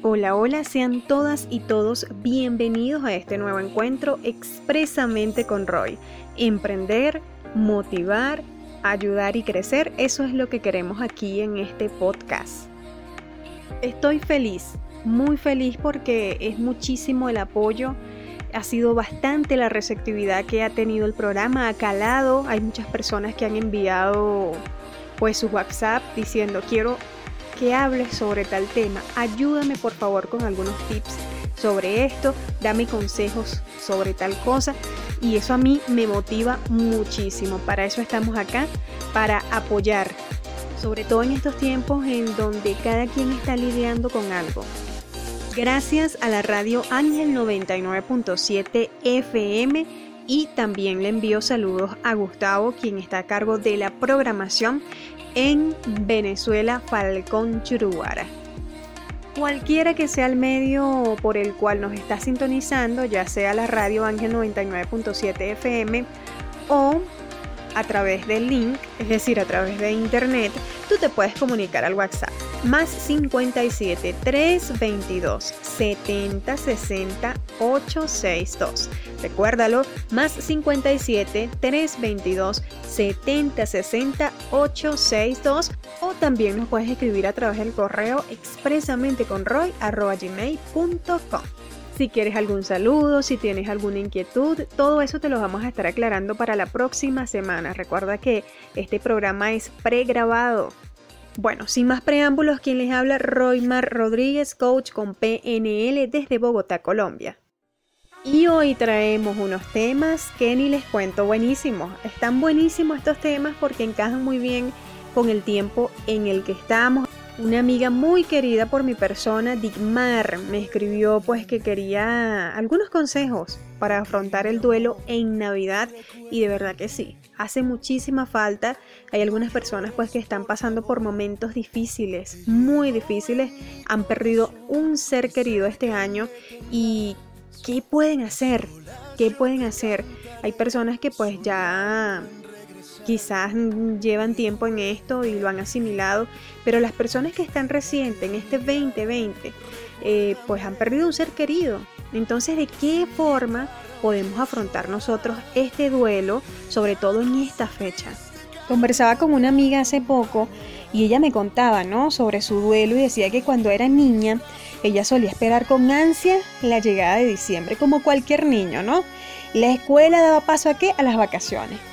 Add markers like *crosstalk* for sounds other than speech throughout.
Hola, hola, sean todas y todos bienvenidos a este nuevo encuentro expresamente con Roy. Emprender, motivar, ayudar y crecer, eso es lo que queremos aquí en este podcast. Estoy feliz, muy feliz porque es muchísimo el apoyo, ha sido bastante la receptividad que ha tenido el programa, ha calado, hay muchas personas que han enviado pues su WhatsApp diciendo quiero que hables sobre tal tema. Ayúdame por favor con algunos tips sobre esto, dame consejos sobre tal cosa y eso a mí me motiva muchísimo. Para eso estamos acá, para apoyar, sobre todo en estos tiempos en donde cada quien está lidiando con algo. Gracias a la radio Ángel 99.7 FM y también le envío saludos a Gustavo, quien está a cargo de la programación en Venezuela, Falcón Churuara. Cualquiera que sea el medio por el cual nos está sintonizando, ya sea la radio Ángel 99.7 FM o a través del link, es decir, a través de internet, tú te puedes comunicar al WhatsApp. Más 57 322 70 60 862. Recuérdalo, más 57 322 70 60 862 o también nos puedes escribir a través del correo expresamente con roy si quieres algún saludo, si tienes alguna inquietud, todo eso te lo vamos a estar aclarando para la próxima semana. Recuerda que este programa es pregrabado. Bueno, sin más preámbulos, quien les habla Roymar Rodríguez, coach con PNL desde Bogotá, Colombia. Y hoy traemos unos temas que ni les cuento buenísimos. Están buenísimos estos temas porque encajan muy bien con el tiempo en el que estamos. Una amiga muy querida por mi persona, Digmar, me escribió pues que quería algunos consejos para afrontar el duelo en Navidad y de verdad que sí, hace muchísima falta. Hay algunas personas pues que están pasando por momentos difíciles, muy difíciles, han perdido un ser querido este año y ¿qué pueden hacer? ¿Qué pueden hacer? Hay personas que pues ya quizás llevan tiempo en esto y lo han asimilado, pero las personas que están recientes en este 2020, eh, pues han perdido un ser querido. Entonces, ¿de qué forma podemos afrontar nosotros este duelo, sobre todo en esta fecha? Conversaba con una amiga hace poco y ella me contaba, ¿no? Sobre su duelo y decía que cuando era niña, ella solía esperar con ansia la llegada de diciembre, como cualquier niño, ¿no? La escuela daba paso a qué? A las vacaciones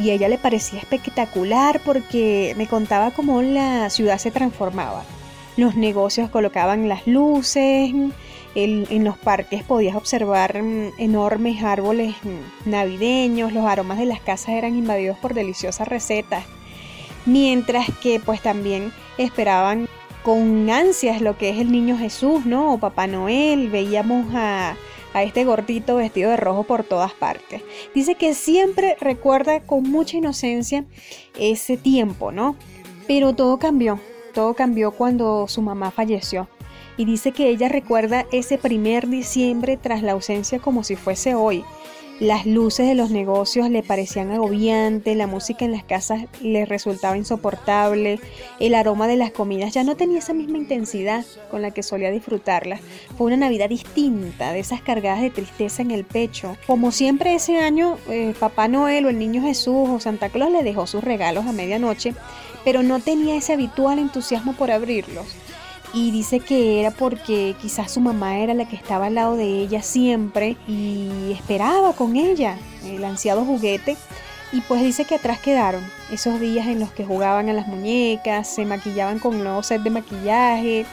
y ella le parecía espectacular porque me contaba cómo la ciudad se transformaba. Los negocios colocaban las luces, en los parques podías observar mm, enormes árboles mm, navideños, los aromas de las casas eran invadidos por deliciosas recetas, mientras que pues también esperaban con ansias lo que es el niño Jesús, ¿no? O Papá Noel, veíamos a a este gordito vestido de rojo por todas partes. Dice que siempre recuerda con mucha inocencia ese tiempo, ¿no? Pero todo cambió, todo cambió cuando su mamá falleció. Y dice que ella recuerda ese primer diciembre tras la ausencia como si fuese hoy las luces de los negocios le parecían agobiantes, la música en las casas le resultaba insoportable, el aroma de las comidas ya no tenía esa misma intensidad con la que solía disfrutarlas. Fue una Navidad distinta, de esas cargadas de tristeza en el pecho. Como siempre ese año, eh, Papá Noel o el Niño Jesús o Santa Claus le dejó sus regalos a medianoche, pero no tenía ese habitual entusiasmo por abrirlos y dice que era porque quizás su mamá era la que estaba al lado de ella siempre y esperaba con ella el ansiado juguete y pues dice que atrás quedaron esos días en los que jugaban a las muñecas, se maquillaban con nuevos set de maquillaje,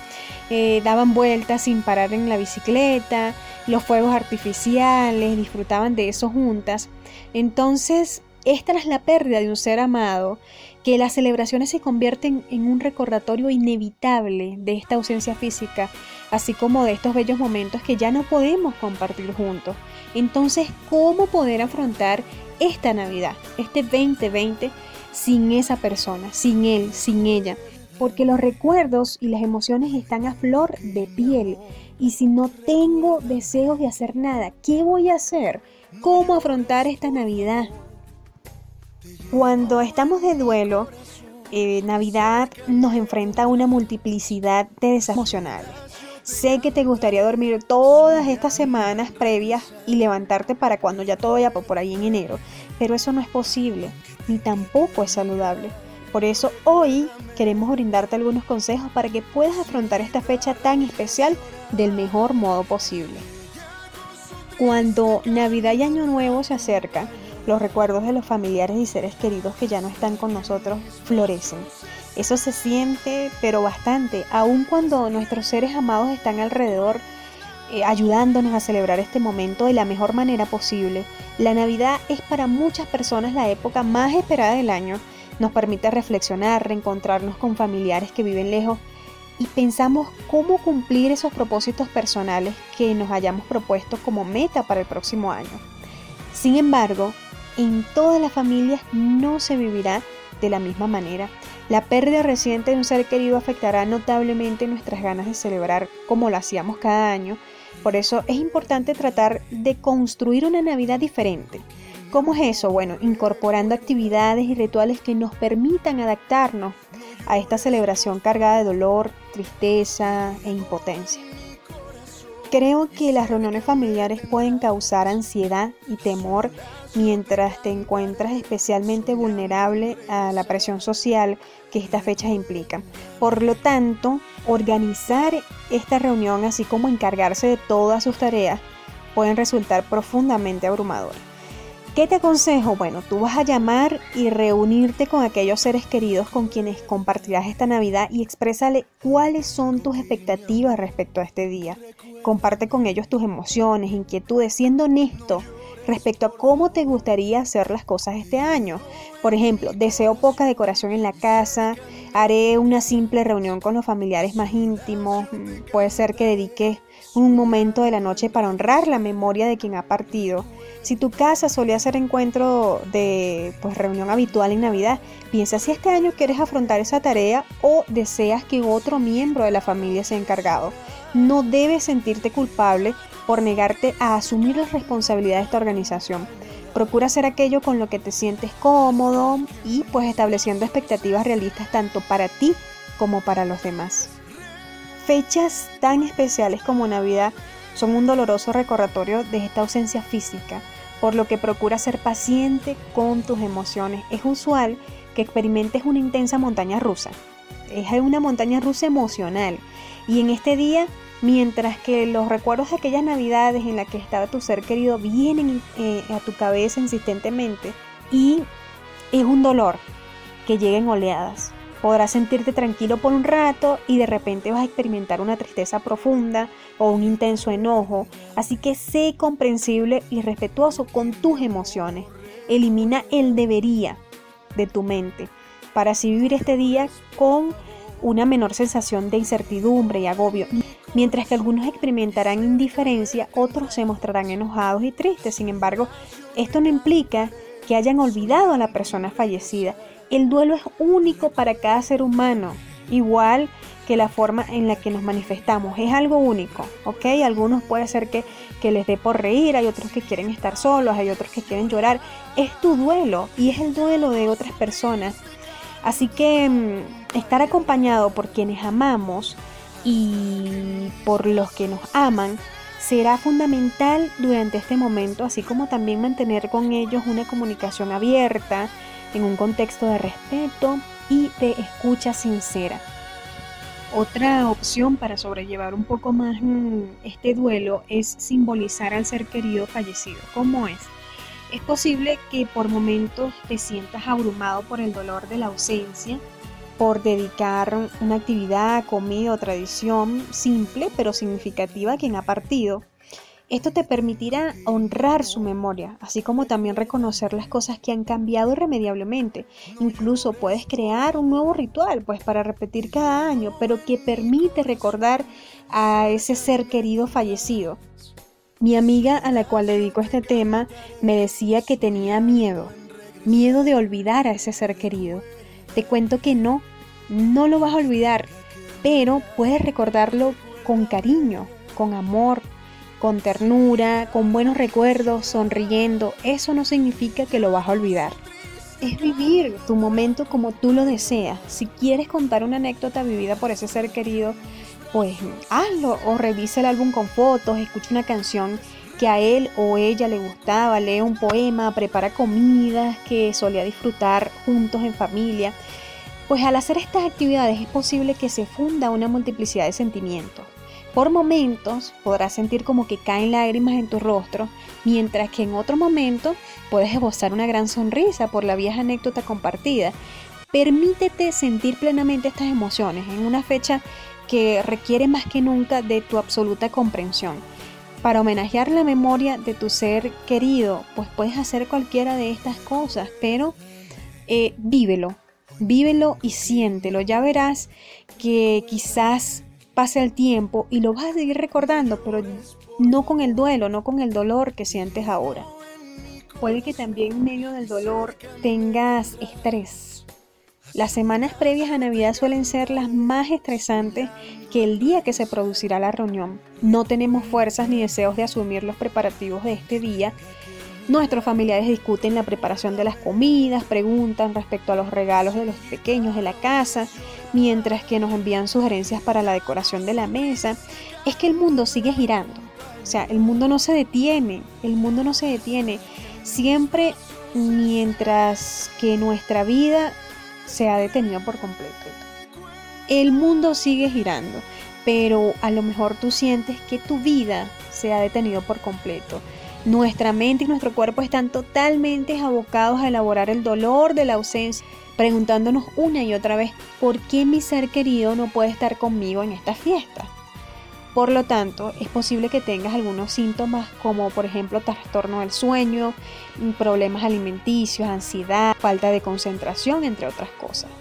eh, daban vueltas sin parar en la bicicleta, los fuegos artificiales, disfrutaban de eso juntas. Entonces, esta es la pérdida de un ser amado, que las celebraciones se convierten en un recordatorio inevitable de esta ausencia física, así como de estos bellos momentos que ya no podemos compartir juntos. Entonces, ¿cómo poder afrontar esta Navidad, este 2020, sin esa persona, sin él, sin ella? Porque los recuerdos y las emociones están a flor de piel. Y si no tengo deseos de hacer nada, ¿qué voy a hacer? ¿Cómo afrontar esta Navidad? Cuando estamos de duelo, eh, Navidad nos enfrenta a una multiplicidad de desafíos emocionales. Sé que te gustaría dormir todas estas semanas previas y levantarte para cuando ya todo vaya por ahí en enero, pero eso no es posible, ni tampoco es saludable. Por eso hoy queremos brindarte algunos consejos para que puedas afrontar esta fecha tan especial del mejor modo posible. Cuando Navidad y Año Nuevo se acercan, los recuerdos de los familiares y seres queridos que ya no están con nosotros florecen. Eso se siente, pero bastante, aun cuando nuestros seres amados están alrededor eh, ayudándonos a celebrar este momento de la mejor manera posible. La Navidad es para muchas personas la época más esperada del año. Nos permite reflexionar, reencontrarnos con familiares que viven lejos y pensamos cómo cumplir esos propósitos personales que nos hayamos propuesto como meta para el próximo año. Sin embargo, en todas las familias no se vivirá de la misma manera. La pérdida reciente de un ser querido afectará notablemente nuestras ganas de celebrar como lo hacíamos cada año. Por eso es importante tratar de construir una Navidad diferente. ¿Cómo es eso? Bueno, incorporando actividades y rituales que nos permitan adaptarnos a esta celebración cargada de dolor, tristeza e impotencia. Creo que las reuniones familiares pueden causar ansiedad y temor mientras te encuentras especialmente vulnerable a la presión social que estas fechas implican. Por lo tanto, organizar esta reunión, así como encargarse de todas sus tareas, pueden resultar profundamente abrumadores. ¿Qué te aconsejo? Bueno, tú vas a llamar y reunirte con aquellos seres queridos con quienes compartirás esta Navidad y exprésale cuáles son tus expectativas respecto a este día. Comparte con ellos tus emociones, inquietudes, siendo honesto respecto a cómo te gustaría hacer las cosas este año. Por ejemplo, deseo poca decoración en la casa, haré una simple reunión con los familiares más íntimos, mm, puede ser que dedique un momento de la noche para honrar la memoria de quien ha partido. Si tu casa solía ser encuentro de pues, reunión habitual en Navidad, piensa si este año quieres afrontar esa tarea o deseas que otro miembro de la familia sea encargado. No debes sentirte culpable por negarte a asumir la responsabilidad de esta organización. Procura hacer aquello con lo que te sientes cómodo y pues estableciendo expectativas realistas tanto para ti como para los demás. Fechas tan especiales como Navidad son un doloroso recordatorio de esta ausencia física, por lo que procura ser paciente con tus emociones. Es usual que experimentes una intensa montaña rusa. Es una montaña rusa emocional. Y en este día Mientras que los recuerdos de aquellas navidades en las que estaba tu ser querido vienen eh, a tu cabeza insistentemente y es un dolor que llega en oleadas. Podrás sentirte tranquilo por un rato y de repente vas a experimentar una tristeza profunda o un intenso enojo. Así que sé comprensible y respetuoso con tus emociones. Elimina el debería de tu mente para así vivir este día con una menor sensación de incertidumbre y agobio. Mientras que algunos experimentarán indiferencia, otros se mostrarán enojados y tristes. Sin embargo, esto no implica que hayan olvidado a la persona fallecida. El duelo es único para cada ser humano, igual que la forma en la que nos manifestamos. Es algo único, ¿ok? Algunos puede ser que, que les dé por reír, hay otros que quieren estar solos, hay otros que quieren llorar. Es tu duelo y es el duelo de otras personas. Así que mm, estar acompañado por quienes amamos y por los que nos aman será fundamental durante este momento, así como también mantener con ellos una comunicación abierta en un contexto de respeto y de escucha sincera. Otra opción para sobrellevar un poco más mm, este duelo es simbolizar al ser querido fallecido. ¿Cómo es? Es posible que por momentos te sientas abrumado por el dolor de la ausencia, por dedicar una actividad, comida o tradición simple pero significativa a quien ha partido. Esto te permitirá honrar su memoria, así como también reconocer las cosas que han cambiado irremediablemente. Incluso puedes crear un nuevo ritual, pues para repetir cada año, pero que permite recordar a ese ser querido fallecido. Mi amiga a la cual dedico este tema me decía que tenía miedo, miedo de olvidar a ese ser querido. Te cuento que no, no lo vas a olvidar, pero puedes recordarlo con cariño, con amor, con ternura, con buenos recuerdos, sonriendo. Eso no significa que lo vas a olvidar. Es vivir tu momento como tú lo deseas. Si quieres contar una anécdota vivida por ese ser querido, pues hazlo o revisa el álbum con fotos, escucha una canción que a él o ella le gustaba, lee un poema, prepara comidas que solía disfrutar juntos en familia. Pues al hacer estas actividades es posible que se funda una multiplicidad de sentimientos. Por momentos podrás sentir como que caen lágrimas en tu rostro, mientras que en otro momento puedes esbozar una gran sonrisa por la vieja anécdota compartida. Permítete sentir plenamente estas emociones en una fecha que requiere más que nunca de tu absoluta comprensión. Para homenajear la memoria de tu ser querido, pues puedes hacer cualquiera de estas cosas, pero eh, vívelo, vívelo y siéntelo. Ya verás que quizás pase el tiempo y lo vas a seguir recordando, pero no con el duelo, no con el dolor que sientes ahora. Puede que también en medio del dolor tengas estrés, las semanas previas a Navidad suelen ser las más estresantes que el día que se producirá la reunión. No tenemos fuerzas ni deseos de asumir los preparativos de este día. Nuestros familiares discuten la preparación de las comidas, preguntan respecto a los regalos de los pequeños de la casa, mientras que nos envían sugerencias para la decoración de la mesa. Es que el mundo sigue girando. O sea, el mundo no se detiene, el mundo no se detiene. Siempre mientras que nuestra vida se ha detenido por completo. El mundo sigue girando, pero a lo mejor tú sientes que tu vida se ha detenido por completo. Nuestra mente y nuestro cuerpo están totalmente abocados a elaborar el dolor de la ausencia, preguntándonos una y otra vez, ¿por qué mi ser querido no puede estar conmigo en esta fiesta? Por lo tanto, es posible que tengas algunos síntomas como por ejemplo trastorno del sueño, problemas alimenticios, ansiedad, falta de concentración, entre otras cosas.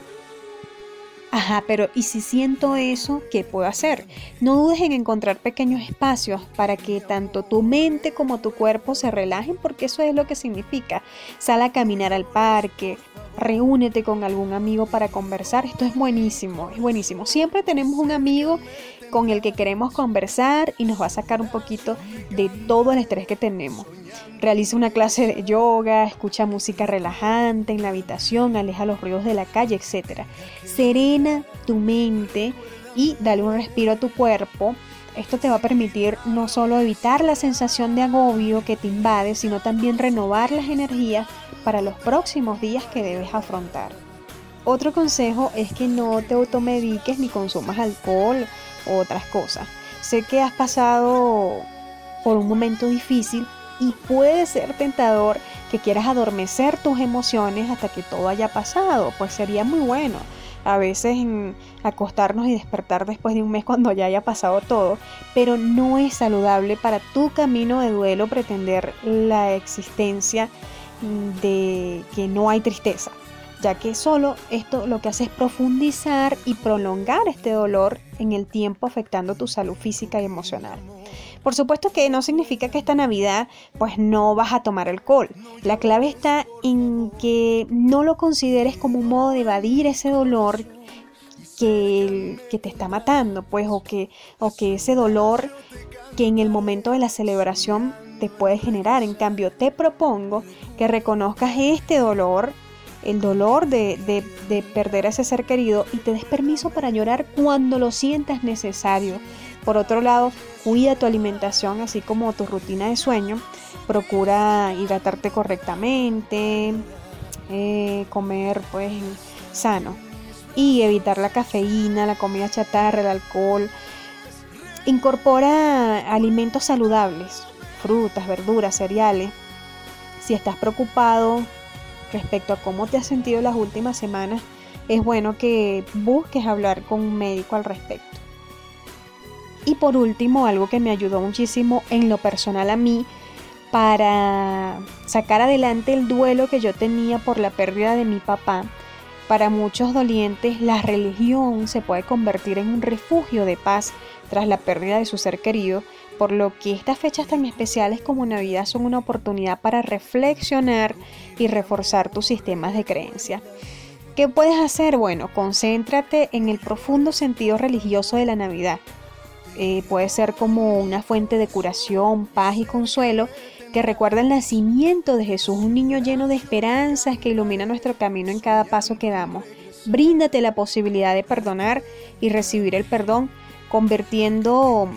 Ajá, pero ¿y si siento eso, qué puedo hacer? No dudes en encontrar pequeños espacios para que tanto tu mente como tu cuerpo se relajen, porque eso es lo que significa. Sal a caminar al parque, reúnete con algún amigo para conversar. Esto es buenísimo, es buenísimo. Siempre tenemos un amigo con el que queremos conversar y nos va a sacar un poquito de todo el estrés que tenemos. Realiza una clase de yoga, escucha música relajante en la habitación, aleja los ruidos de la calle, etc. Serena tu mente y dale un respiro a tu cuerpo. Esto te va a permitir no solo evitar la sensación de agobio que te invade, sino también renovar las energías para los próximos días que debes afrontar. Otro consejo es que no te automediques ni consumas alcohol otras cosas. Sé que has pasado por un momento difícil y puede ser tentador que quieras adormecer tus emociones hasta que todo haya pasado, pues sería muy bueno. A veces acostarnos y despertar después de un mes cuando ya haya pasado todo, pero no es saludable para tu camino de duelo pretender la existencia de que no hay tristeza ya que solo esto lo que hace es profundizar y prolongar este dolor en el tiempo afectando tu salud física y emocional. Por supuesto que no significa que esta Navidad pues no vas a tomar alcohol. La clave está en que no lo consideres como un modo de evadir ese dolor que, que te está matando, pues, o que, o que ese dolor que en el momento de la celebración te puede generar. En cambio, te propongo que reconozcas este dolor el dolor de, perder a ese ser querido y te des permiso para llorar cuando lo sientas necesario. Por otro lado, cuida tu alimentación así como tu rutina de sueño. Procura hidratarte correctamente, eh, comer pues sano y evitar la cafeína, la comida chatarra, el alcohol. Incorpora alimentos saludables, frutas, verduras, cereales. Si estás preocupado respecto a cómo te has sentido las últimas semanas, es bueno que busques hablar con un médico al respecto. Y por último, algo que me ayudó muchísimo en lo personal a mí para sacar adelante el duelo que yo tenía por la pérdida de mi papá. Para muchos dolientes, la religión se puede convertir en un refugio de paz tras la pérdida de su ser querido, por lo que estas fechas tan especiales como Navidad son una oportunidad para reflexionar y reforzar tus sistemas de creencia. ¿Qué puedes hacer? Bueno, concéntrate en el profundo sentido religioso de la Navidad. Eh, puede ser como una fuente de curación, paz y consuelo que recuerda el nacimiento de Jesús, un niño lleno de esperanzas que ilumina nuestro camino en cada paso que damos. Bríndate la posibilidad de perdonar y recibir el perdón convirtiendo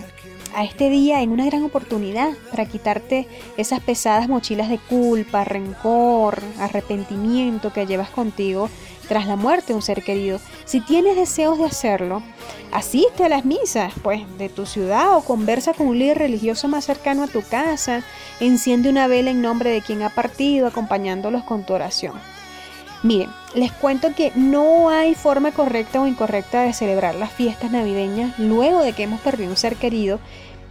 a este día en una gran oportunidad para quitarte esas pesadas mochilas de culpa, rencor, arrepentimiento que llevas contigo tras la muerte de un ser querido. Si tienes deseos de hacerlo, asiste a las misas, pues, de tu ciudad o conversa con un líder religioso más cercano a tu casa, enciende una vela en nombre de quien ha partido, acompañándolos con tu oración. Miren, les cuento que no hay forma correcta o incorrecta de celebrar las fiestas navideñas luego de que hemos perdido un ser querido,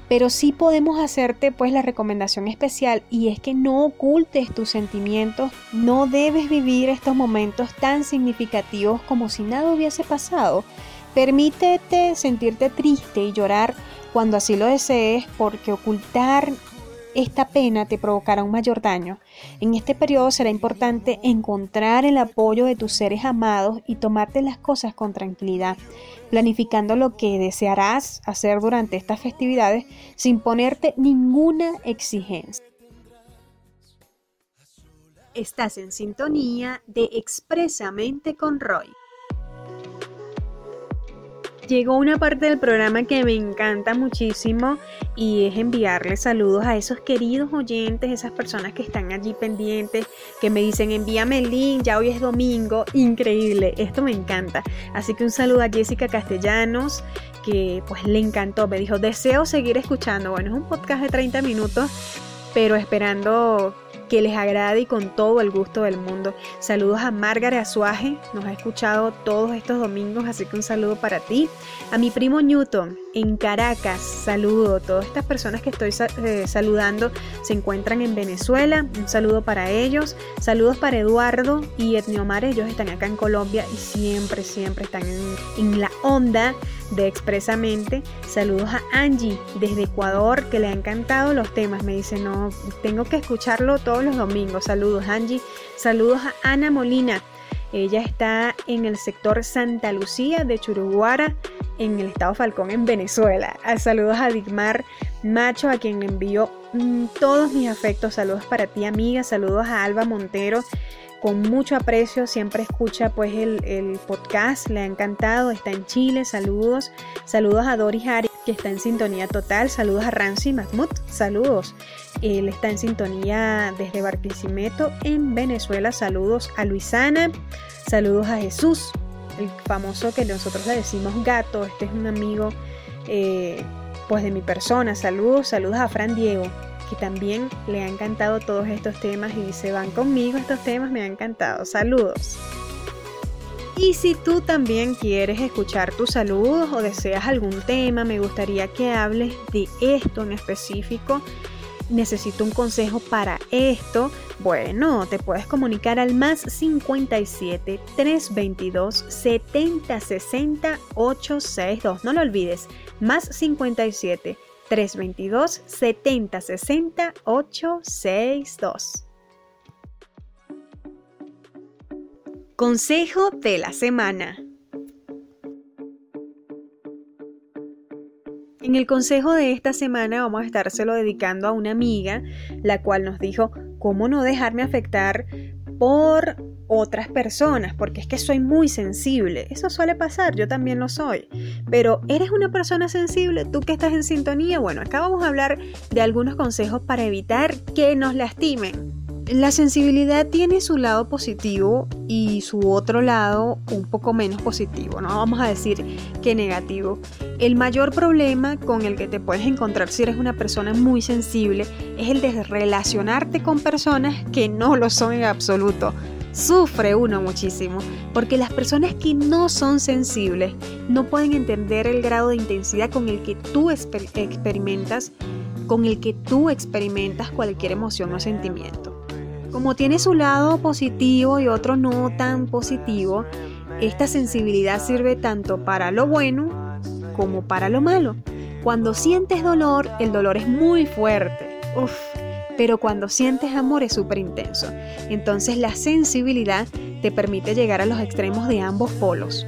pero sí podemos hacerte pues la recomendación especial y es que no ocultes tus sentimientos, no debes vivir estos momentos tan significativos como si nada hubiese pasado. Permítete sentirte triste y llorar cuando así lo desees porque ocultar esta pena te provocará un mayor daño. En este periodo será importante encontrar el apoyo de tus seres amados y tomarte las cosas con tranquilidad, planificando lo que desearás hacer durante estas festividades sin ponerte ninguna exigencia. Estás en sintonía de Expresamente con Roy llegó una parte del programa que me encanta muchísimo y es enviarle saludos a esos queridos oyentes, esas personas que están allí pendientes, que me dicen envíame el link, ya hoy es domingo, increíble, esto me encanta. Así que un saludo a Jessica Castellanos, que pues le encantó, me dijo, deseo seguir escuchando. Bueno, es un podcast de 30 minutos, pero esperando que les agrade y con todo el gusto del mundo. Saludos a Margaret Azuaje, nos ha escuchado todos estos domingos, así que un saludo para ti. A mi primo Newton en Caracas, saludo. Todas estas personas que estoy eh, saludando se encuentran en Venezuela, un saludo para ellos. Saludos para Eduardo y Etniomar, ellos están acá en Colombia y siempre, siempre están en, en la onda de Expresamente. Saludos a Angie desde Ecuador, que le ha encantado los temas. Me dice, no, tengo que escucharlo todos los domingos. Saludos Angie. Saludos a Ana Molina. Ella está en el sector Santa Lucía de Churuguara, en el estado Falcón, en Venezuela. Ah, saludos a Digmar Macho, a quien envío mm, todos mis afectos. Saludos para ti, amiga. Saludos a Alba Montero. Con mucho aprecio, siempre escucha pues el, podcast, le ha encantado, está en Chile, saludos, saludos a Doris Harry que está en sintonía total, saludos a Ramsey Mahmoud, saludos, él está en sintonía desde Barquisimeto en Venezuela, saludos a Luisana, saludos a Jesús, el famoso que nosotros le decimos gato, este es un amigo eh, pues de mi persona, saludos, saludos a Fran Diego, que también le ha encantado todos estos temas y se van conmigo estos temas, me ha encantado. Saludos. Y si tú también quieres escuchar tus saludos o deseas algún tema, me gustaría que hables de esto en específico. Necesito un consejo para esto. Bueno, te puedes comunicar al más 57 322 70 60 862. No lo olvides, más 57 322 70 60 862. Consejo de la semana. En el consejo de esta semana vamos a estárselo dedicando a una amiga, la cual nos dijo cómo no dejarme afectar por otras personas, porque es que soy muy sensible. Eso suele pasar, yo también lo soy. Pero ¿eres una persona sensible? ¿Tú que estás en sintonía? Bueno, acá vamos a hablar de algunos consejos para evitar que nos lastimen. La sensibilidad tiene su lado positivo y su otro lado un poco menos positivo, no vamos a decir que negativo. El mayor problema con el que te puedes encontrar si eres una persona muy sensible es el de relacionarte con personas que no lo son en absoluto sufre uno muchísimo, porque las personas que no son sensibles no pueden entender el grado de intensidad con el que tú experimentas, con el que tú experimentas cualquier emoción o sentimiento. Como tiene su lado positivo y otro no tan positivo, esta sensibilidad sirve tanto para lo bueno como para lo malo. Cuando sientes dolor, el dolor es muy fuerte. Uf, pero cuando sientes amor es súper intenso. Entonces la sensibilidad te permite llegar a los extremos de ambos polos.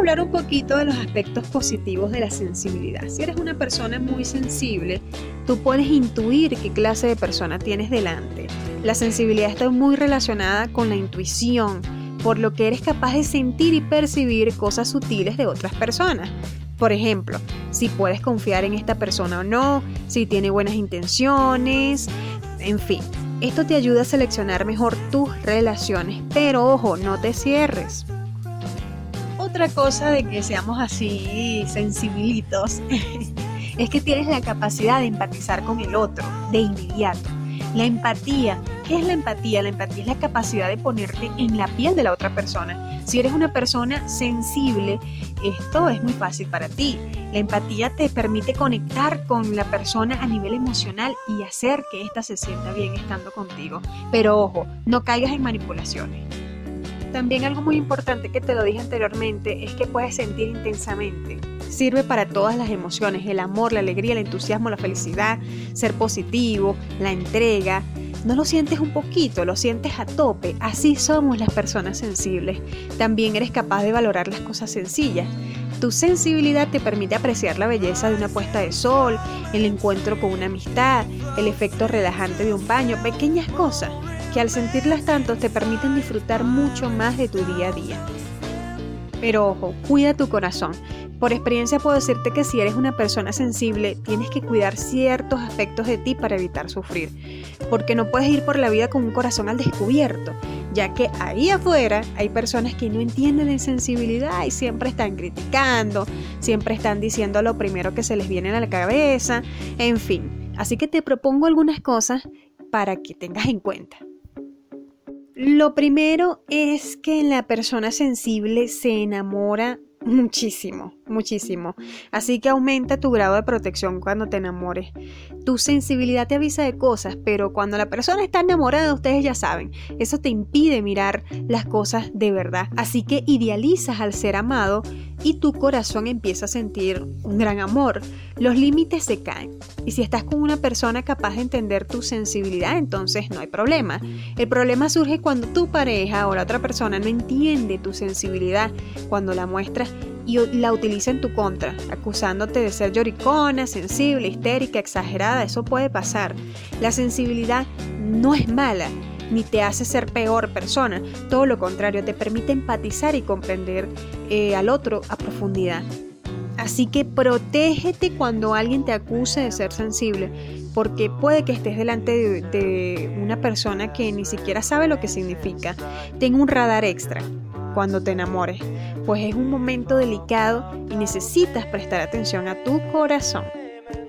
Hablar un poquito de los aspectos positivos de la sensibilidad. Si eres una persona muy sensible, tú puedes intuir qué clase de persona tienes delante. La sensibilidad está muy relacionada con la intuición, por lo que eres capaz de sentir y percibir cosas sutiles de otras personas. Por ejemplo, si puedes confiar en esta persona o no, si tiene buenas intenciones, en fin. Esto te ayuda a seleccionar mejor tus relaciones, pero ojo, no te cierres. Otra cosa de que seamos así sensibilitos *laughs* es que tienes la capacidad de empatizar con el otro de inmediato. La empatía, ¿qué es la empatía? La empatía es la capacidad de ponerte en la piel de la otra persona. Si eres una persona sensible, esto es muy fácil para ti. La empatía te permite conectar con la persona a nivel emocional y hacer que ésta se sienta bien estando contigo. Pero ojo, no caigas en manipulaciones. También algo muy importante que te lo dije anteriormente es que puedes sentir intensamente. Sirve para todas las emociones, el amor, la alegría, el entusiasmo, la felicidad, ser positivo, la entrega. No lo sientes un poquito, lo sientes a tope. Así somos las personas sensibles. También eres capaz de valorar las cosas sencillas. Tu sensibilidad te permite apreciar la belleza de una puesta de sol, el encuentro con una amistad, el efecto relajante de un baño, pequeñas cosas que al sentirlas tanto te permiten disfrutar mucho más de tu día a día. Pero ojo, cuida tu corazón. Por experiencia puedo decirte que si eres una persona sensible, tienes que cuidar ciertos aspectos de ti para evitar sufrir. Porque no puedes ir por la vida con un corazón al descubierto, ya que ahí afuera hay personas que no entienden de sensibilidad y siempre están criticando, siempre están diciendo lo primero que se les viene a la cabeza, en fin. Así que te propongo algunas cosas para que tengas en cuenta. Lo primero es que la persona sensible se enamora muchísimo, muchísimo. Así que aumenta tu grado de protección cuando te enamores. Tu sensibilidad te avisa de cosas, pero cuando la persona está enamorada, ustedes ya saben, eso te impide mirar las cosas de verdad. Así que idealizas al ser amado y tu corazón empieza a sentir un gran amor. Los límites se caen. Y si estás con una persona capaz de entender tu sensibilidad, entonces no hay problema. El problema surge cuando tu pareja o la otra persona no entiende tu sensibilidad, cuando la muestras y la utiliza en tu contra, acusándote de ser lloricona, sensible, histérica, exagerada. Eso puede pasar. La sensibilidad no es mala ni te hace ser peor persona. Todo lo contrario, te permite empatizar y comprender eh, al otro a profundidad. Así que protégete cuando alguien te acuse de ser sensible, porque puede que estés delante de, de, una persona que ni siquiera sabe lo que significa. Ten un radar extra cuando te enamores, pues es un momento delicado y necesitas prestar atención a tu corazón.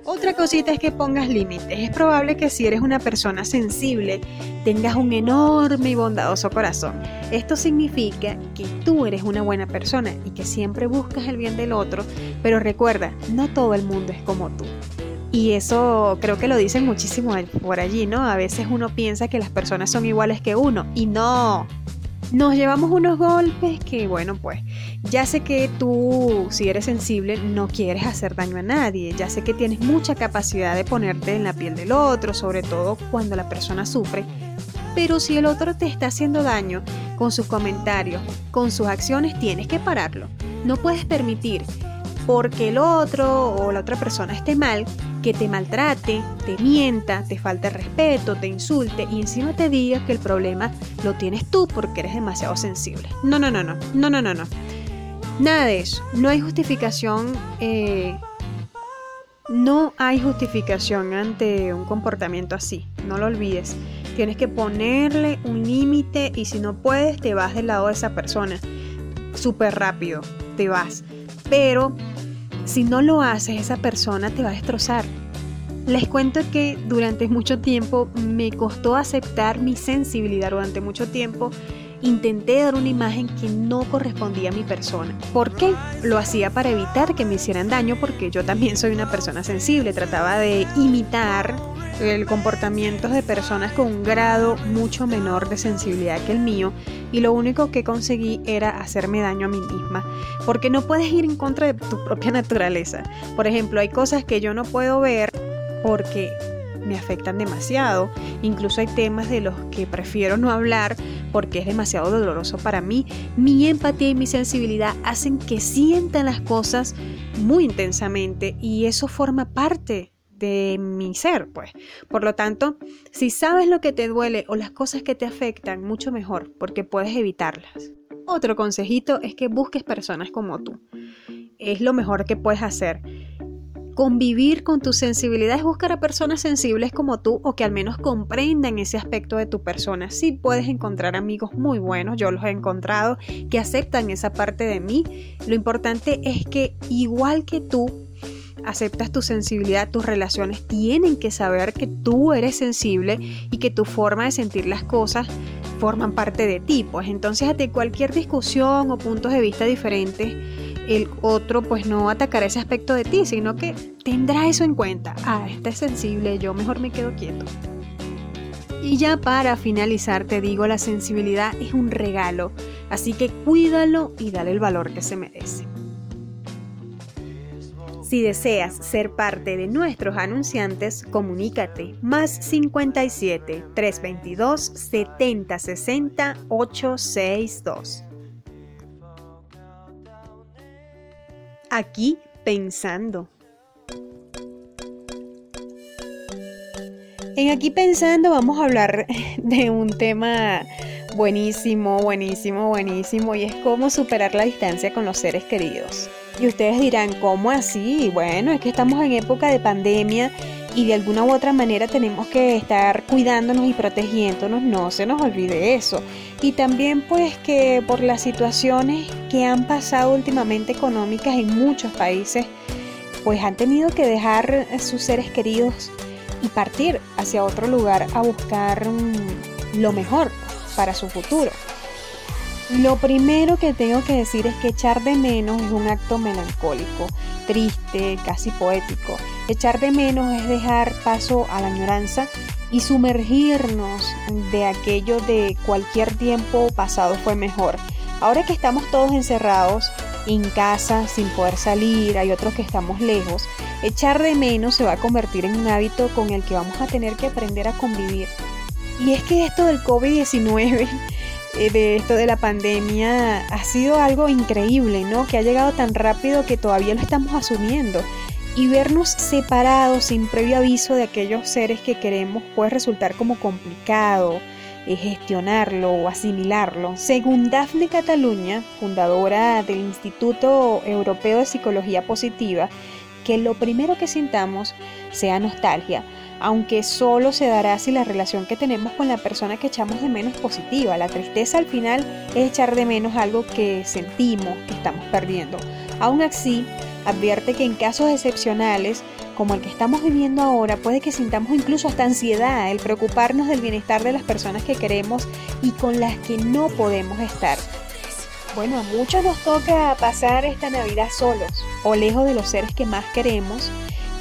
Otra cosita es que pongas límites. Es probable que si eres una persona sensible, tengas un enorme y bondadoso corazón. Esto significa que tú eres una buena persona y que siempre buscas el bien del otro, pero recuerda, no todo el mundo es como tú. Y eso creo que lo dicen muchísimo por allí, ¿no? A veces uno piensa que las personas son iguales que uno y no, nos llevamos unos golpes que, bueno, pues ya sé que tú, si eres sensible, no quieres hacer daño a nadie, ya sé que tienes mucha capacidad de ponerte en la piel del otro, sobre todo cuando la persona sufre, pero si el otro te está haciendo daño con sus comentarios, con sus acciones, tienes que pararlo. No puedes permitir porque el otro o la otra persona esté mal, que te maltrate, te mienta, te falte respeto, te insulte y encima te diga que el problema lo tienes tú porque eres demasiado sensible. No, no, no, no, no, no, no, no. Nada de eso. No hay justificación. Eh, no hay justificación ante un comportamiento así. No lo olvides. Tienes que ponerle un límite y si no puedes, te vas del lado de esa persona. Súper rápido. Te vas. Pero si no lo haces, esa persona te va a destrozar. Les cuento que durante mucho tiempo me costó aceptar mi sensibilidad, durante mucho tiempo intenté dar una imagen que no correspondía a mi persona. ¿Por qué? Lo hacía para evitar que me hicieran daño porque yo también soy una persona sensible, trataba de imitar el comportamiento de personas con un grado mucho menor de sensibilidad que el mío y lo único que conseguí era hacerme daño a mí misma, porque no puedes ir en contra de tu propia naturaleza. Por ejemplo, hay cosas que yo no puedo ver porque me afectan demasiado, incluso hay temas de los que prefiero no hablar porque es demasiado doloroso para mí. Mi empatía y mi sensibilidad hacen que sientan las cosas muy intensamente y eso forma parte de mi ser, pues. Por lo tanto, si sabes lo que te duele o las cosas que te afectan, mucho mejor, porque puedes evitarlas. Otro consejito es que busques personas como tú. es lo mejor que puedes hacer. Convivir con tu sensibilidad es buscar a personas sensibles como tú o que al menos comprendan ese aspecto de tu persona. Sí puedes encontrar amigos muy buenos, yo los he encontrado, que aceptan esa parte de mí. Lo importante es que igual que tú, aceptas tu sensibilidad, tus relaciones tienen que saber que tú eres sensible y que tu forma de sentir las cosas forman parte de ti. Pues entonces ante cualquier discusión o puntos de vista diferentes, el otro pues no atacará ese aspecto de ti, sino que tendrá eso en cuenta. Ah, esta es sensible, yo mejor me quedo quieto. Y ya para finalizar te digo, la sensibilidad es un regalo, así que cuídalo y dale el valor que se merece. Si deseas ser parte de nuestros anunciantes, comunícate más 57 322 7060 862. aquí pensando. En aquí pensando vamos a hablar *laughs* de un tema buenísimo, buenísimo, buenísimo y es cómo superar la distancia con los seres queridos. Y ustedes dirán, ¿cómo así? Bueno, es que estamos en época de pandemia y de alguna u otra manera tenemos que estar cuidándonos y protegiéndonos, no se nos olvide eso. Y también pues que por las situaciones que han pasado últimamente económicas en muchos países, pues han tenido que dejar sus seres queridos y partir hacia otro lugar a buscar mm, lo mejor para su futuro. Lo primero que tengo que decir es que echar de menos es un acto melancólico, triste, casi poético. Echar de menos es dejar paso a la añoranza y sumergirnos de aquello de cualquier tiempo pasado fue mejor. Ahora que estamos todos encerrados en casa sin poder salir, hay otros que estamos lejos, echar de menos se va a convertir en un hábito con el que vamos a tener que aprender a convivir. Y es que esto del COVID-19 eh, de esto de la pandemia ha sido algo increíble, ¿no? Que ha llegado tan rápido que todavía lo estamos asumiendo. Y vernos separados sin previo aviso de aquellos seres que queremos puede resultar como complicado eh, gestionarlo o asimilarlo. Según Daphne Cataluña, fundadora del Instituto Europeo de Psicología Positiva, que lo primero que sintamos sea nostalgia, aunque solo se dará si la relación que tenemos con la persona que echamos de menos es positiva. La tristeza al final es echar de menos algo que sentimos que estamos perdiendo. Aún así, advierte que en casos excepcionales, como el que estamos viviendo ahora, puede que sintamos incluso hasta ansiedad, el preocuparnos del bienestar de las personas que queremos y con las que no podemos estar. Bueno, a muchos nos toca pasar esta Navidad solos o lejos de los seres que más queremos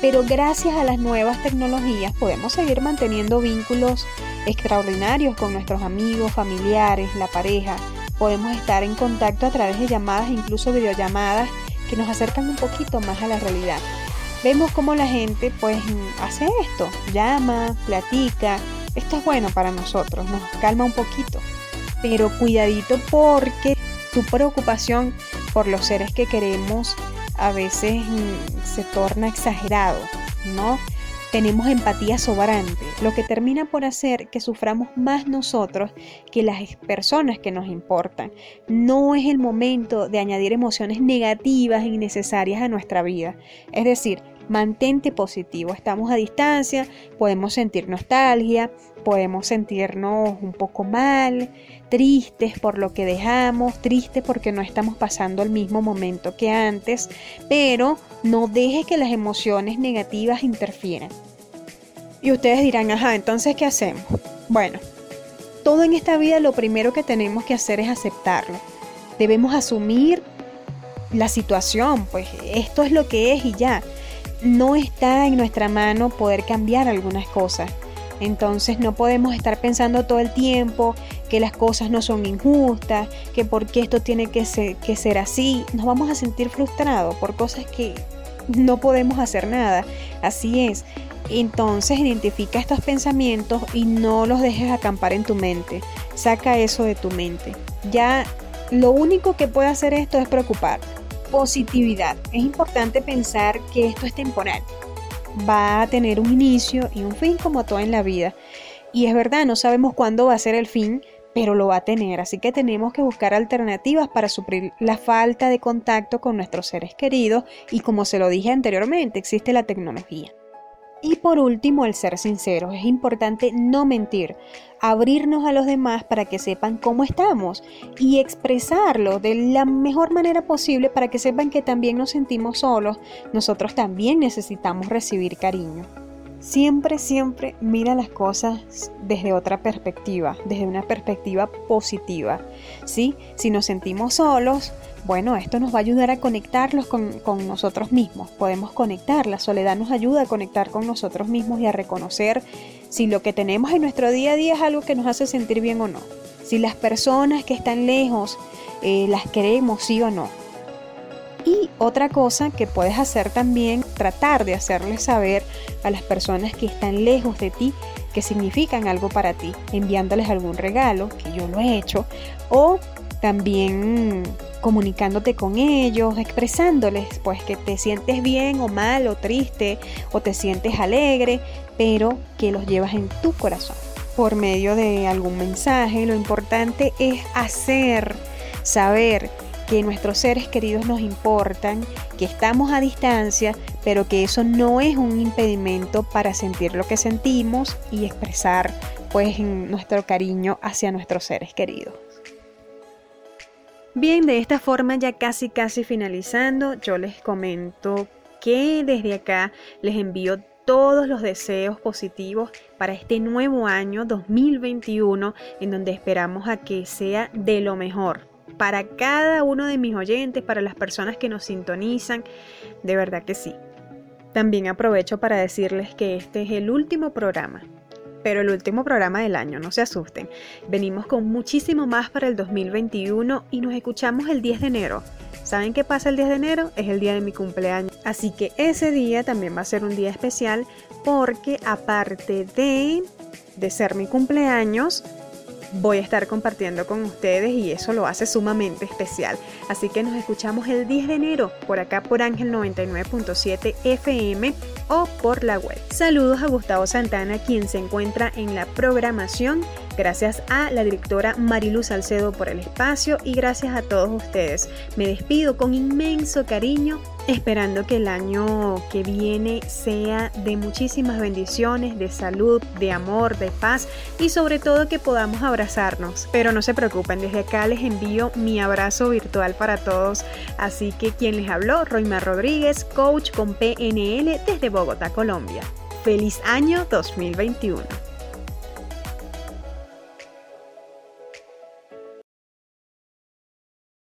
pero gracias a las nuevas tecnologías podemos seguir manteniendo vínculos extraordinarios con nuestros amigos, familiares, la pareja. Podemos estar en contacto a través de llamadas incluso videollamadas que nos acercan un poquito más a la realidad. Vemos cómo la gente pues hace esto, llama, platica. Esto es bueno para nosotros, nos calma un poquito. Pero cuidadito porque tu preocupación por los seres que queremos a veces mm, se torna exagerado, ¿no? Tenemos empatía sobrante, lo que termina por hacer que suframos más nosotros que las personas que nos importan. No es el momento de añadir emociones negativas e innecesarias a nuestra vida. Es decir, mantente positivo. Estamos a distancia, podemos sentir nostalgia, podemos sentirnos un poco mal, tristes por lo que dejamos, tristes porque no estamos pasando el mismo momento que antes, pero no deje que las emociones negativas interfieran. Y ustedes dirán, ajá, entonces, ¿qué hacemos? Bueno, todo en esta vida lo primero que tenemos que hacer es aceptarlo. Debemos asumir la situación, pues esto es lo que es y ya no está en nuestra mano poder cambiar algunas cosas. Entonces no podemos estar pensando todo el tiempo que las cosas no son injustas, que por qué esto tiene que ser, que ser así. Nos vamos a sentir frustrados por cosas que no podemos hacer nada. Así es. Entonces identifica estos pensamientos y no los dejes acampar en tu mente. Saca eso de tu mente. Ya lo único que puede hacer esto es preocupar positividad. Es importante pensar que esto es temporal. Va a tener un inicio y un fin como todo en la vida. Y es verdad, no sabemos cuándo va a ser el fin, pero lo va a tener, así que tenemos que buscar alternativas para suplir la falta de contacto con nuestros seres queridos y como se lo dije anteriormente, existe la tecnología. Y por último, el ser sincero. Es importante no mentir, abrirnos a los demás para que sepan cómo estamos y expresarlo de la mejor manera posible para que sepan que también nos sentimos solos. Nosotros también necesitamos recibir cariño. Siempre, siempre mira las cosas desde otra perspectiva, desde una perspectiva positiva. ¿sí? Si nos sentimos solos, bueno, esto nos va a ayudar a conectarlos con, nosotros mismos. Podemos conectar, la soledad nos ayuda a conectar con nosotros mismos y a reconocer si lo que tenemos en nuestro día a día es algo que nos hace sentir bien o no. Si las personas que están lejos eh, las queremos, sí o no. Y otra cosa que puedes hacer también, tratar de hacerles saber a las personas que están lejos de ti que significan algo para ti, enviándoles algún regalo, que yo lo he hecho, o también comunicándote con ellos, expresándoles pues que te sientes bien o mal o triste o te sientes alegre, pero que los llevas en tu corazón por medio de algún mensaje. Lo importante es hacer saber que nuestros seres queridos nos importan, que estamos a distancia, pero que eso no es un impedimento para sentir lo que sentimos y expresar pues nuestro cariño hacia nuestros seres queridos. Bien, de esta forma ya casi casi finalizando, yo les comento que desde acá les envío todos los deseos positivos para este nuevo año 2021 en donde esperamos a que sea de lo mejor para cada uno de mis oyentes, para las personas que nos sintonizan, de verdad que sí. También aprovecho para decirles que este es el último programa, pero el último programa del año, no se asusten. Venimos con muchísimo más para el 2021 y nos escuchamos el 10 de enero. ¿Saben qué pasa el 10 de enero? Es el día de mi cumpleaños. Así que ese día también va a ser un día especial porque aparte de, de ser mi cumpleaños, voy a estar compartiendo con ustedes y eso lo hace sumamente especial. Así que nos escuchamos el 10 de enero por acá por Ángel 99.7 FM o por la web. Saludos a Gustavo Santana, quien se encuentra en la programación. Gracias a la directora Marilu Salcedo por el espacio y gracias a todos ustedes. Me despido con inmenso cariño esperando que el año que viene sea de muchísimas bendiciones, de salud, de amor, de paz y sobre todo que podamos abrazarnos. Pero no se preocupen, desde acá les envío mi abrazo virtual para todos. Así que quien les habló, Roymar Rodríguez, coach con PNL desde Bogotá, Colombia. Feliz año 2021.